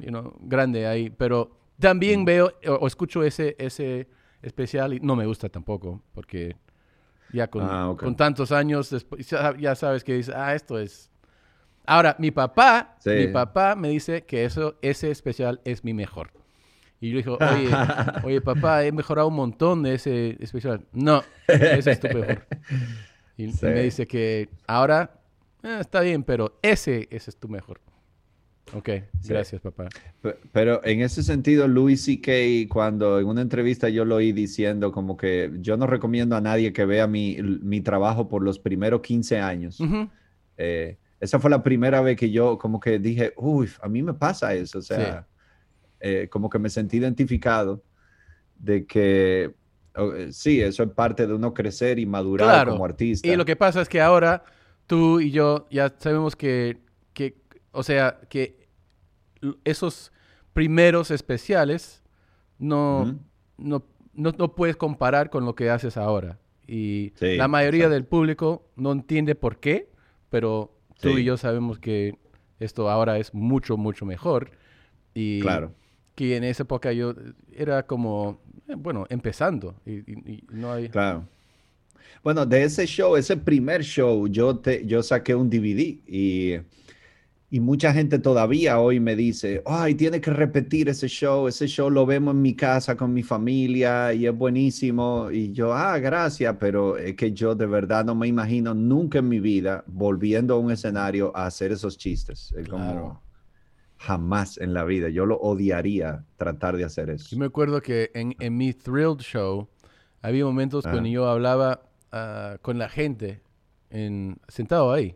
S1: you know, grande ahí, pero también veo o, o escucho ese, ese especial y no me gusta tampoco, porque ya con,
S2: Ah, ok.
S1: con tantos años después, ya, ya sabes que dices, ah, esto es... Ahora, mi papá,
S2: Sí.
S1: mi papá me dice que eso, ese especial es mi mejor. Y yo digo, oye, oye, papá, he mejorado un montón de ese especial. No, ese es tu mejor. Y, me dice que ahora eh, está bien, pero ese, ese es tu mejor. Ok, gracias, papá.
S2: Pe- Pero en ese sentido, Louis C.K., cuando en una entrevista yo lo oí diciendo como que yo no recomiendo a nadie que vea mi, mi trabajo por los primeros 15 años.
S1: Ujú.
S2: Eh, esa fue la primera vez que yo como que dije, uy, a mí me pasa eso. O sea, eh, como que me sentí identificado de que oh, sí, eso es parte de uno crecer y madurar
S1: Claro.
S2: como artista.
S1: Y lo que pasa es que ahora tú y yo ya sabemos que, que o sea, que esos primeros especiales no, no, no, no puedes comparar con lo que haces ahora. Y
S2: Sí,
S1: la mayoría
S2: exacto.
S1: del público no entiende por qué, pero tú
S2: Sí.
S1: y yo sabemos que esto ahora es mucho, mucho mejor. Y
S2: Claro.
S1: que en esa época yo era como, eh, bueno, empezando. Y, y- y no hay...
S2: Claro. Bueno, de ese show, ese primer show, yo, te, yo saqué un DVD y, y mucha gente todavía hoy me dice, ay, tiene que repetir ese show, ese show lo vemos en mi casa con mi familia y es buenísimo. Y yo, ah, gracias, pero es que yo de verdad no me imagino nunca en mi vida volviendo a un escenario a hacer esos chistes. Es como
S1: Claro.
S2: jamás en la vida. Yo lo odiaría tratar de hacer eso.
S1: Yo me acuerdo que en, en mi Thrilled Show había momentos
S2: Ajá.
S1: cuando yo hablaba ah, con la gente en, sentado ahí,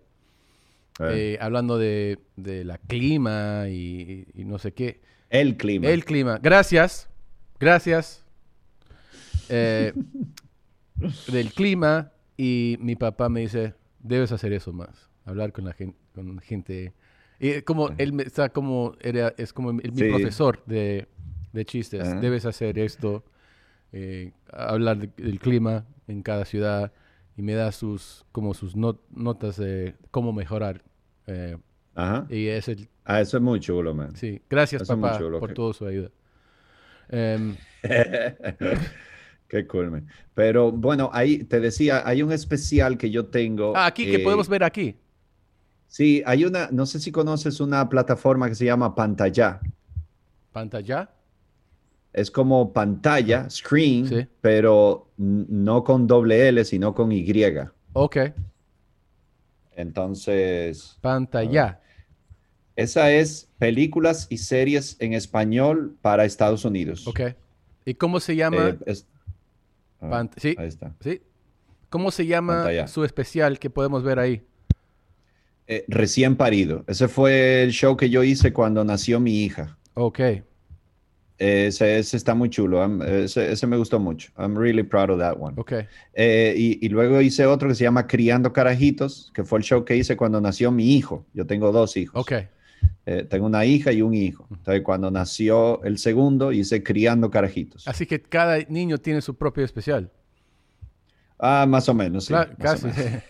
S2: Eh,
S1: eh, hablando de, de la clima y, y no sé qué.
S2: el clima.
S1: El clima. Gracias. Gracias. Eh, del clima y mi papá me dice, debes hacer eso más. Hablar con la gente. Con gente. Y como él me- está como era, es como el- mi
S2: Sí.
S1: profesor de, de chistes.
S2: Ajá.
S1: Debes hacer esto. eh, hablar de- del clima en cada ciudad y me da sus como sus not- notas de cómo mejorar. eh,
S2: Ajá.
S1: y es el
S2: Ah, eso es muy chulo, man.
S1: Sí, gracias
S2: Eso
S1: papá
S2: chulo,
S1: por
S2: que-
S1: toda su ayuda. Em,
S2: Qué cool, man. Pero bueno, ahí te decía, hay un especial que yo tengo.
S1: ah, aquí, que
S2: eh,
S1: podemos ver aquí.
S2: Sí, hay una, no sé si conoces una plataforma que se llama Pantalla.
S1: Pantalla.
S2: Es como pantalla, screen,
S1: Sí.
S2: pero no con doble L, sino con Y.
S1: Ok,
S2: Entonces,
S1: pantalla.
S2: esa es películas y series en español para Estados Unidos.
S1: Ok. ¿Y cómo se llama?
S2: Eh, es- ah,
S1: sí.
S2: Ahí está.
S1: ¿Sí? ¿Cómo se llama
S2: Pantalla.
S1: su especial que podemos ver ahí?
S2: Eh, recién parido. Ese fue el show que yo hice cuando nació mi hija.
S1: Ok.
S2: Ese, ese está muy chulo. Ese, ese me gustó mucho. I'm really proud of that one.
S1: Ok.
S2: Eh, y, y luego hice otro que se llama Criando Carajitos, que fue el show que hice cuando nació mi hijo. Yo tengo dos hijos.
S1: Ok.
S2: Eh, tengo una hija y un hijo. Entonces, cuando nació el segundo, hice Criando Carajitos.
S1: Así que cada niño tiene su propio especial.
S2: Ah, más o menos, sí.
S1: Claro, casi.
S2: menos.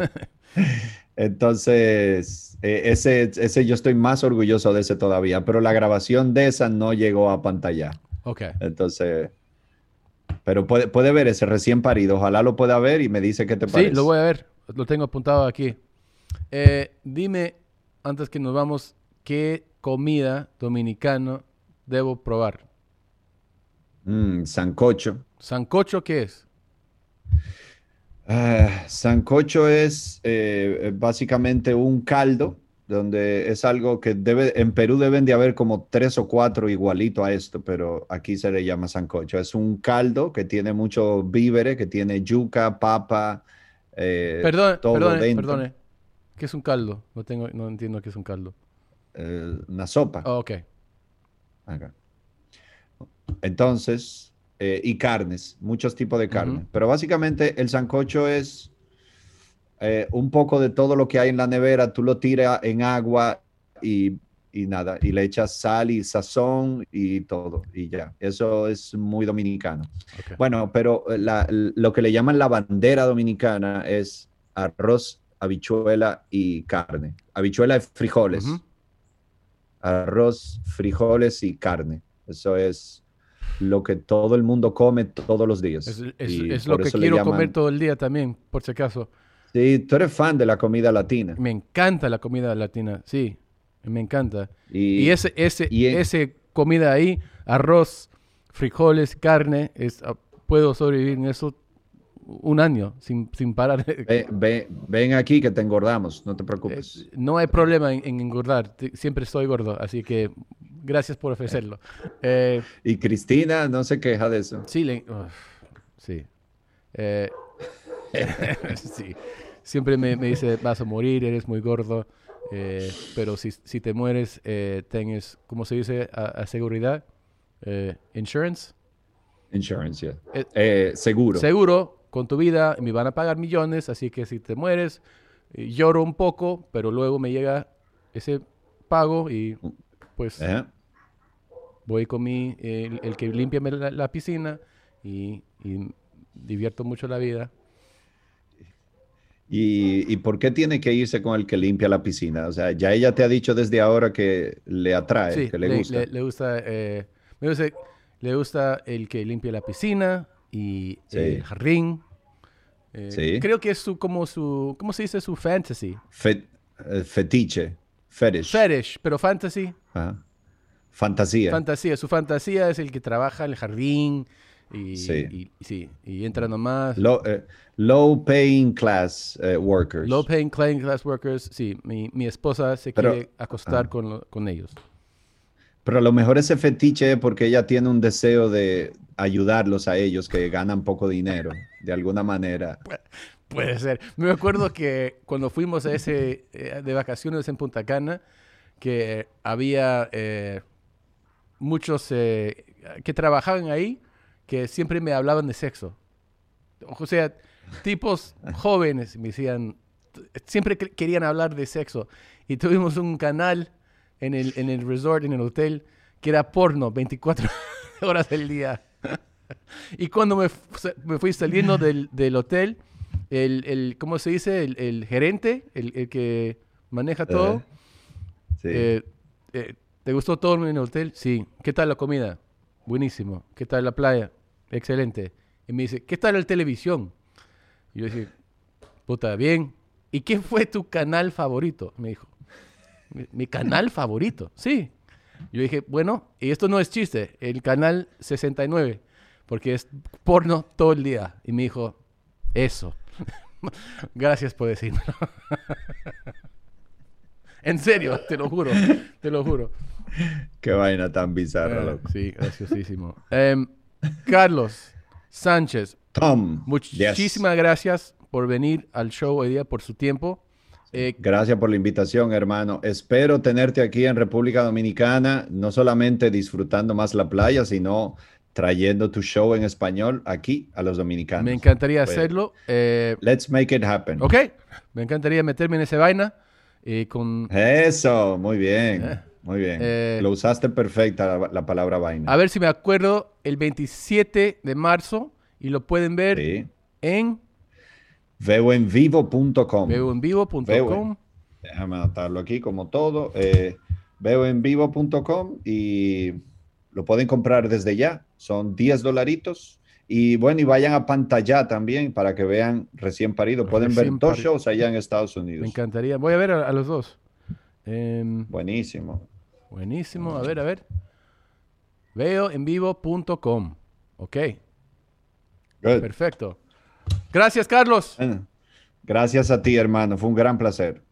S2: Entonces, eh, ese, ese yo estoy más orgulloso de ese todavía, pero la grabación de esa no llegó a pantalla.
S1: ok.
S2: Entonces, pero puede, puede ver ese recién parido. Ojalá lo pueda ver y me dice qué te
S1: Sí,
S2: parece.
S1: lo voy a ver. Lo tengo apuntado aquí. Eh, dime, antes que nos vamos, ¿qué comida dominicana debo probar?
S2: Mm, sancocho.
S1: ¿Sancocho qué es?
S2: Ah, sancocho es eh, básicamente un caldo donde es algo que debe, en Perú deben de haber como tres o cuatro igualito a esto, pero aquí se le llama sancocho. Es un caldo que tiene mucho víveres, que tiene yuca, papa, eh,
S1: Perdón,
S2: todo
S1: perdone,
S2: dentro.
S1: perdone. ¿Qué es un caldo? No tengo, no entiendo qué es un caldo.
S2: Eh, una sopa.
S1: Oh, ok.
S2: Acá. Entonces, eh, y carnes, muchos tipos de carne. Pero básicamente el sancocho es eh, un poco de todo lo que hay en la nevera, tú lo tiras en agua y, y nada, y le echas sal y sazón y todo, y ya. Eso es muy dominicano. Bueno, pero eh, la- lo que le llaman la bandera dominicana es arroz, habichuela y carne. Habichuela y frijoles. Arroz, frijoles y carne. Eso es lo que todo el mundo come todos los días.
S1: Es, es- es lo que quiero
S2: llaman-
S1: comer todo el día también, por si acaso.
S2: Sí, tú eres fan de la comida latina.
S1: Me encanta la comida latina, sí, me encanta.
S2: Y,
S1: Y, ese, ese,
S2: y en-
S1: ese comida ahí, arroz, frijoles, carne, es, ah, puedo sobrevivir en eso un año sin, sin parar.
S2: ve- ve- ven aquí que te engordamos, no te preocupes.
S1: Eh, no hay problema en, en engordar, siempre estoy gordo, así que gracias por ofrecerlo. Eh,
S2: Y Cristina no se queja de eso.
S1: sí, le- sí. Eh, sí. Siempre me, me dice, vas a morir, eres muy gordo, pero si, si te mueres, tienes, ¿cómo se dice? A, a seguridad, insurance.
S2: Insurance, yeah. Seguro.
S1: Seguro, con tu vida me van a pagar millones, así que si te mueres, eh, lloro un poco, pero luego me llega ese pago y pues voy con mi, el, el que limpia la, la piscina y, y divierto mucho la vida.
S2: ¿Y, y por qué tiene que irse con el que limpia la piscina? O sea, ya ella te ha dicho desde ahora que le atrae,
S1: Sí,
S2: que le, gusta.
S1: Le, le gusta, eh, me le gusta el que limpia la piscina y
S2: Sí.
S1: el jardín. Eh,
S2: Sí.
S1: Creo que es su, como su, ¿cómo se dice? Su fantasy.
S2: Fe- eh, fetiche, fetish.
S1: Fetish, pero fantasy.
S2: Ajá. Fantasía.
S1: Fantasía, su fantasía es el que trabaja en el jardín y
S2: Sí.
S1: y- sí, y entra nomás.
S2: low, eh, low paying class eh, workers.
S1: Low paying class workers, sí, mi, mi esposa se
S2: Pero-
S1: quiere acostar
S2: ah.
S1: con, con ellos.
S2: Pero a lo mejor ese fetiche es porque ella tiene un deseo de ayudarlos a ellos que ganan poco dinero, de alguna manera.
S1: Puede ser. Me acuerdo que cuando fuimos a ese eh, de vacaciones en Punta Cana, que había eh, muchos eh, que trabajaban ahí que siempre me hablaban de sexo. O sea, tipos jóvenes me decían, siempre que- querían hablar de sexo. Y tuvimos un canal en el, en el resort, en el hotel, que era porno 24 horas del día. y cuando me, me fui saliendo del, del hotel, el, el, ¿cómo se dice? El, el gerente, el, el que maneja todo.
S2: Sí.
S1: eh, eh, ¿Te gustó todo en el hotel? Sí. ¿Qué tal la comida? Buenísimo. ¿Qué tal la playa? Excelente. Y me dice, ¿qué tal la televisión? Y yo dije, puta, bien. ¿Y qué fue tu canal favorito? Me dijo. Mi, mi canal favorito, sí. Yo dije, bueno, y esto no es chiste, el canal 69, porque es porno todo el día. Y me dijo, eso. Gracias por decirlo. en serio, te lo juro, te lo juro.
S2: Qué vaina tan bizarra,
S1: Eh,
S2: loco.
S1: sí, graciosísimo. Em, Carlos Sánchez,
S2: Tom.
S1: muchísimas gracias por venir al show hoy día, por su tiempo. Eh,
S2: Gracias por la invitación, hermano. Espero tenerte aquí en República Dominicana, no solamente disfrutando más la playa, sino trayendo tu show en español aquí a los dominicanos.
S1: me encantaría
S2: Pues,
S1: hacerlo. Eh,
S2: Let's make it happen.
S1: ok, me encantaría meterme en esa vaina. eh, con,
S2: Eso, muy bien,
S1: Eh,
S2: muy bien.
S1: eh,
S2: Lo usaste perfecta la, la palabra vaina.
S1: a ver si me acuerdo, el 27 de marzo y lo pueden ver
S2: Sí.
S1: en
S2: Veoenvivo.com.
S1: veoenvivo.com.
S2: Veo. Déjame anotarlo aquí como todo. Eh, veoenvivo.com y lo pueden comprar desde ya. Son 10 dolaritos. Y bueno, y vayan a pantalla también para que vean recién parido. Pueden
S1: Recién
S2: ver dos
S1: parido.
S2: shows allá en Estados
S1: Me
S2: Unidos.
S1: encantaría. Voy a ver a, a los dos. Em,
S2: Buenísimo.
S1: buenísimo. A ver, a ver. Veoenvivo.com. Ok,
S2: Good.
S1: perfecto. Gracias, Carlos.
S2: Gracias a ti, hermano. Fue un gran placer.